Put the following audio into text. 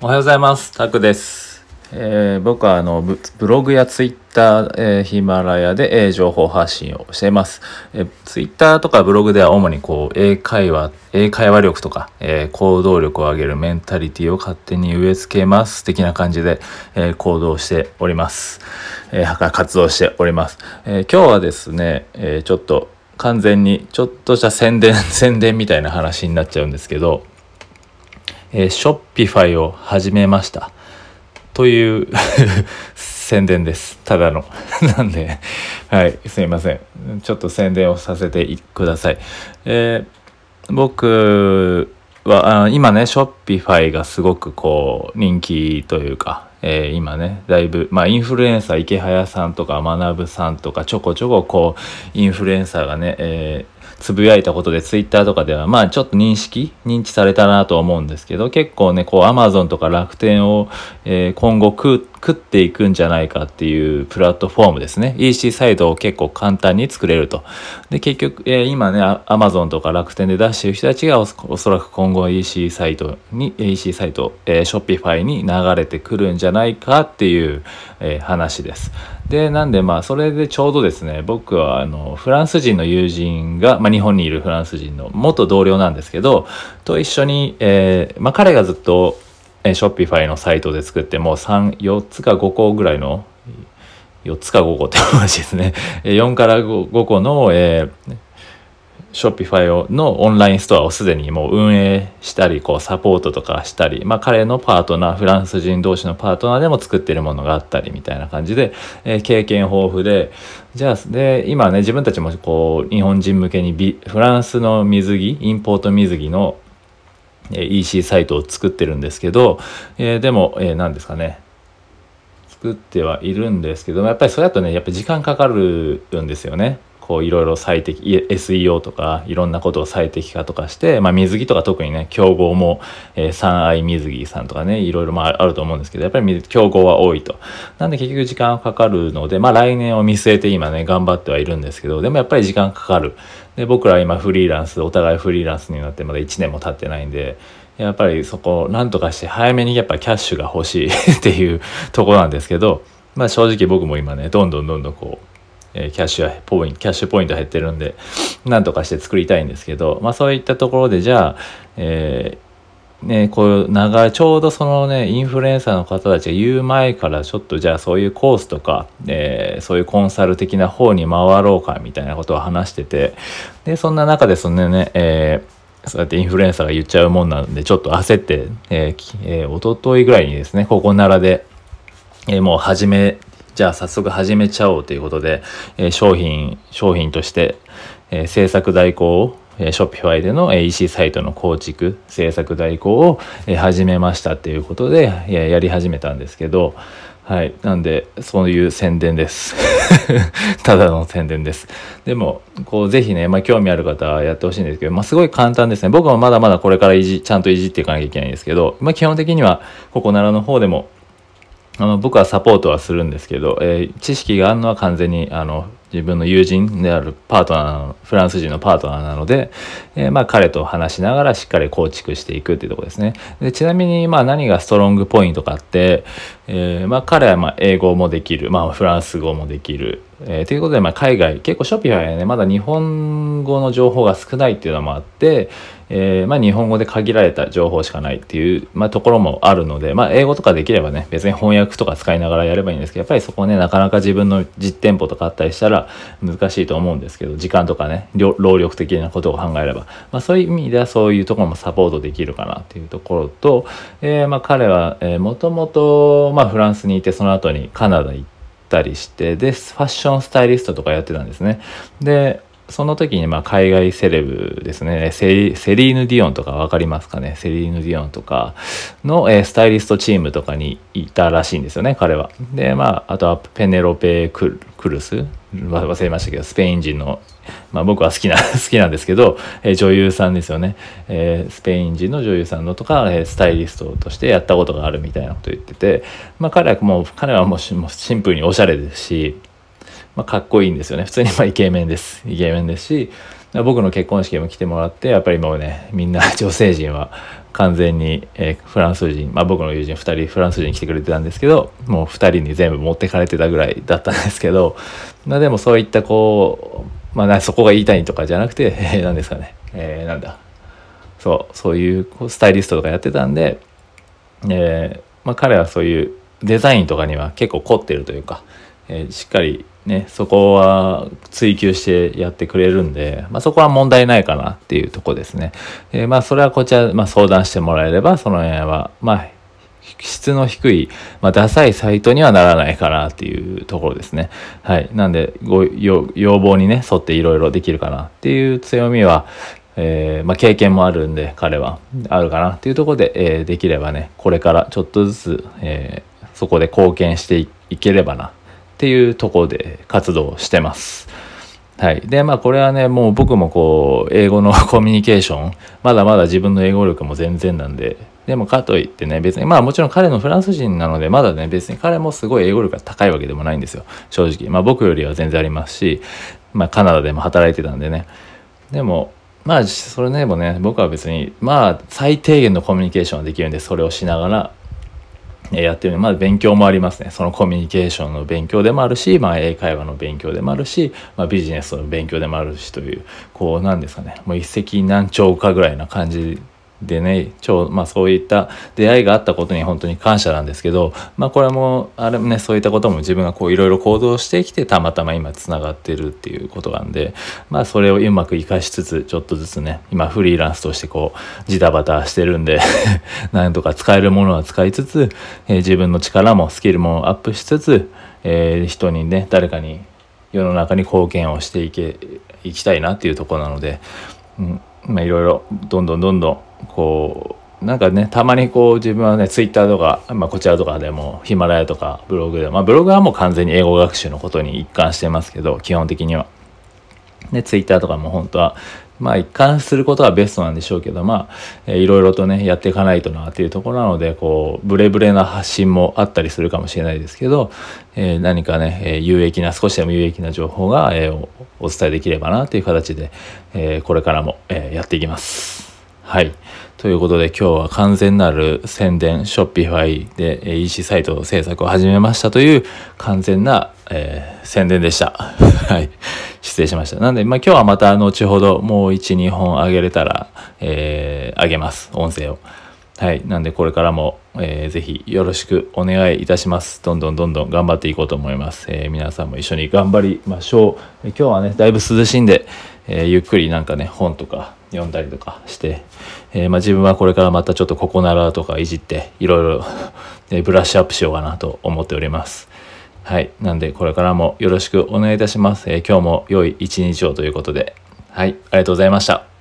おはようございます。タクです。えー僕はあのブログやツイッター、えーヒマラヤで、えー情報発信をしています。えーツイッターとかブログでは主にこう英会話、英会話力とか、えー行動力を上げるメンタリティを勝手に植え付けます。的な感じで、えー行動しております。えー活動しております。えー今日はですね、えーちょっと完全にちょっとした宣伝、宣伝みたいな話になっちゃうんですけど、えー、 Shopify を始めました。という 宣伝です。ただの。なんで、はい、すいません。ちょっと宣伝をさせてください。えー僕はあ今ね、 Shopify がすごくこう人気というか、えー今ね、だいぶ、まあインフルエンサーイケハヤさんとかマナブさんとかちょこちょここう、インフルエンサーがね、えつぶやいたことでツイッターとかではまあちょっと認識認知されたなと思うんですけど結構ねこうアマゾンとか楽天を、えー今後食う食っていくんじゃないかっていうプラットフォームですね。EC サイトを結構簡単に作れると。で結局、えー今ねアマゾンとか楽天で出してる人たちがおそらく今後 EC サイトに EC サイト、えー、ショッピファイに流れてくるんじゃないかっていう、えー話です。でなんでまあそれでちょうどですね僕はあのフランス人の友人が、まあ、日本にいるフランス人の元同僚なんですけどと一緒に、えーまあ、彼がずっとえー Shopify のサイトで作ってもう34つか5個ぐらいの4つか5個って話ですね。4から 5, 5個の、えー Shopify のオンラインストアをすでにもう運営したりこうサポートとかしたり、まあ、彼のパートナーフランス人同士のパートナーでも作ってるものがあったりみたいな感じで、えー経験豊富でじゃあで今ね自分たちもこう日本人向けにビフランスの水着インポート水着の EC サイトを作ってるんですけど、えでも、え何ですかね作ってはいるんですけどもやっぱりそれだとねやっぱ時間かかるんですよね。こういろいろ最適 SEO とかいろんなことを最適化とかして、まあ、水着とか特にね競合も、えー、三愛水着さんとかねいろいろまああると思うんですけどやっぱり競合は多いと。なんで結局時間はかかるのでまあ来年を見据えて今ね頑張ってはいるんですけどでもやっぱり時間かかる。で僕ら今フリーランスお互いフリーランスになってまだ1年も経ってないんでやっぱりそこをなんとかして早めにやっぱキャッシュが欲しい っていうところなんですけど、まあ正直僕も今ね、どんどんどんどんこう、えキャッシュポイント、キャッシュポイント減ってるんで、なんとかして作りたいんですけど、まあそういったところでじゃあ、えーね、こういう長い、ちょうどそのね、インフルエンサーの方たちが言う前からちょっとじゃあそういうコースとか、えーそういうコンサル的な方に回ろうかみたいなことを話してて、で、そんな中でそのね、えーそうやってインフルエンサーが言っちゃうもんなんで、ちょっと焦って、えーえー、一昨日ぐらいにですね、ここ奈良で、えーもう始め、じゃあ早速始めちゃおうということで、え商品、商品として、え制作代行を、えー、ショッピファイでの、えー EC サイトの構築、制作代行を、えー始めましたっていうことで、ややり始めたんですけど、はい。なんで、そういう宣伝です。ただの宣伝です。でも、こう、ぜひね、まあ、興味ある方はやってほしいんですけど、まあ、すごい簡単ですね。僕もまだまだこれからいじ、ちゃんといじっていかなきゃいけないんですけど、まあ、基本的には、ここ奈良の方でも、あの僕はサポートはするんですけど、えー知識があるのは完全にあの自分の友人であるパートナーフランス人のパートナーなので、えーまあ彼と話しながらしっかり構築していくっていうとこですね。でちなみにまあ何がストロングポイントかって、えーまあ彼はまあ英語もできる、まあフランス語もできる、えーということでまあ海外結構ショピファイはねまだ日本語の情報が少ないっていうのもあって、えーまあ、日本語で限られた情報しかないっていう、まあ、ところもあるので、まあ、英語とかできればね別に翻訳とか使いながらやればいいんですけどやっぱりそこねなかなか自分の実店舗とかあったりしたらら難しいと思うんですけど時間とかね労力的なことを考えれば、まあ、そういう意味ではそういうところもサポートできるかなっていうところと、えーまあ、彼はもともとフランスにいてその後にカナダ行ったりしてでファッションスタイリストとかやってたんですね。でその時にまあ海外セレブですね。セリセリーヌ・ディオンとか分かりますかね？セリーヌ・ディオンとかの、えスタイリストチームとかにいたらしいんですよね彼は。でまああとはペネロペ・クルス忘れましたけどスペイン人のまあ僕は好きな 好きなんですけど、えー女優さんですよね、えースペイン人の女優さんのとか、えースタイリストとしてやったことがあるみたいなこと言っててまあ彼はもう彼はもうシンプルにおしゃれですしまあ、かっこいいんですよね。普通にまあイケメンです。イケメンですし僕の結婚式も来てもらってやっぱりもうねみんな女性陣は完全に、えー、フランス人、まあ、僕の友人2人フランス人来てくれてたんですけどもう2人に全部持ってかれてたぐらいだったんですけど、まあ、でもそういったこう、まあ、そこが言いたいとかじゃなくて、えー、何ですかね、えー、なんだ。そうそういうスタイリストとかやってたんで、えーまあ、彼はそういうデザインとかには結構凝ってるというか、えー、しっかりね、そこは追求してやってくれるんで、まあ、そこは問題ないかなっていうとこですね。えー、まあそれはこちら、まあ、相談してもらえればその辺はまあ質の低い、まあ、ダサいサイトにはならないかなっていうところですね。はい。なんで、ご要望にね、沿っていろいろできるかなっていう強みは、えー、まあ、経験もあるんで、彼はあるかなっていうところで、えー、できればね、これからちょっとずつ、えー、そこで貢献していければなっていうとこで活動してます。はい。で、まあこれはね、もう僕もこう、英語の コミュニケーション、まだまだ自分の英語力も全然なんで、でもかといってね、別に、まあもちろん彼のフランス人なので、まだね、別に彼もすごい英語力が高いわけでもないんですよ。正直。まあ僕よりは全然ありますし、まあカナダでも働いてたんでね。でも、まあそれでもね、僕は別に、まあ最低限のコミュニケーションはできるんで、それをしながら、やってるまあ勉強もありますね。そのコミュニケーションの勉強でもあるし、まあ英会話の勉強でもあるし、まあビジネスの勉強でもあるしという、こうなんですかね、もう一石何鳥かぐらいな感じでね超、まあ、そういった出会いがあったことに本当に感謝なんですけど、まあ、これもあれもねそういったことも自分がこういろいろ行動してきてたまたま今つながってるっていうことなんで、まあ、それをうまく活かしつつちょっとずつね今フリーランスとしてこうジタバタしてるんで なんとか使えるものは使いつつ、えー、自分の力もスキルもアップしつつ、えー、人にね誰かに世の中に貢献をしていけいきたいなっていうところなので、うんまあ、いろいろどんどんどんどんこうなんかねたまにこう自分はねツイッターとか、まあ、こちらとかでもヒマラヤとかブログでまあブログはもう完全に英語学習のことに一貫してますけど基本的には。でツイッターとかも本当はまあ一貫することはベストなんでしょうけどまあ、いろいろとねやっていかないとなっていうところなのでこうブレブレな発信もあったりするかもしれないですけど、えー、何かね、えー、有益な少しでも有益な情報が、えー、お伝えできればなという形で、えー、これからも、えー、やっていきます。はい。ということで今日は完全なる宣伝、ショッピファイで EC サイト制作を始めましたという完全な、えー、宣伝でした。はい。失礼しました。なんで、まあ今日はまた後ほどもう1、2本あげれたら、えー、あげます。音声を。はい。なんでこれからも、えー、ぜひよろしくお願いいたします。どんどんどんどん頑張っていこうと思います。えー、皆さんも一緒に頑張りましょう。今日はね、だいぶ涼しいんで、えー、ゆっくりなんかね、本とか読んだりとかして、えー、まあ、自分はこれからまたちょっとここならとかいじっていろいろ ブラッシュアップしようかなと思っております。はい。なんでこれからもよろしくお願いいたします。えー、今日も良い一日をということで。はい。ありがとうございました。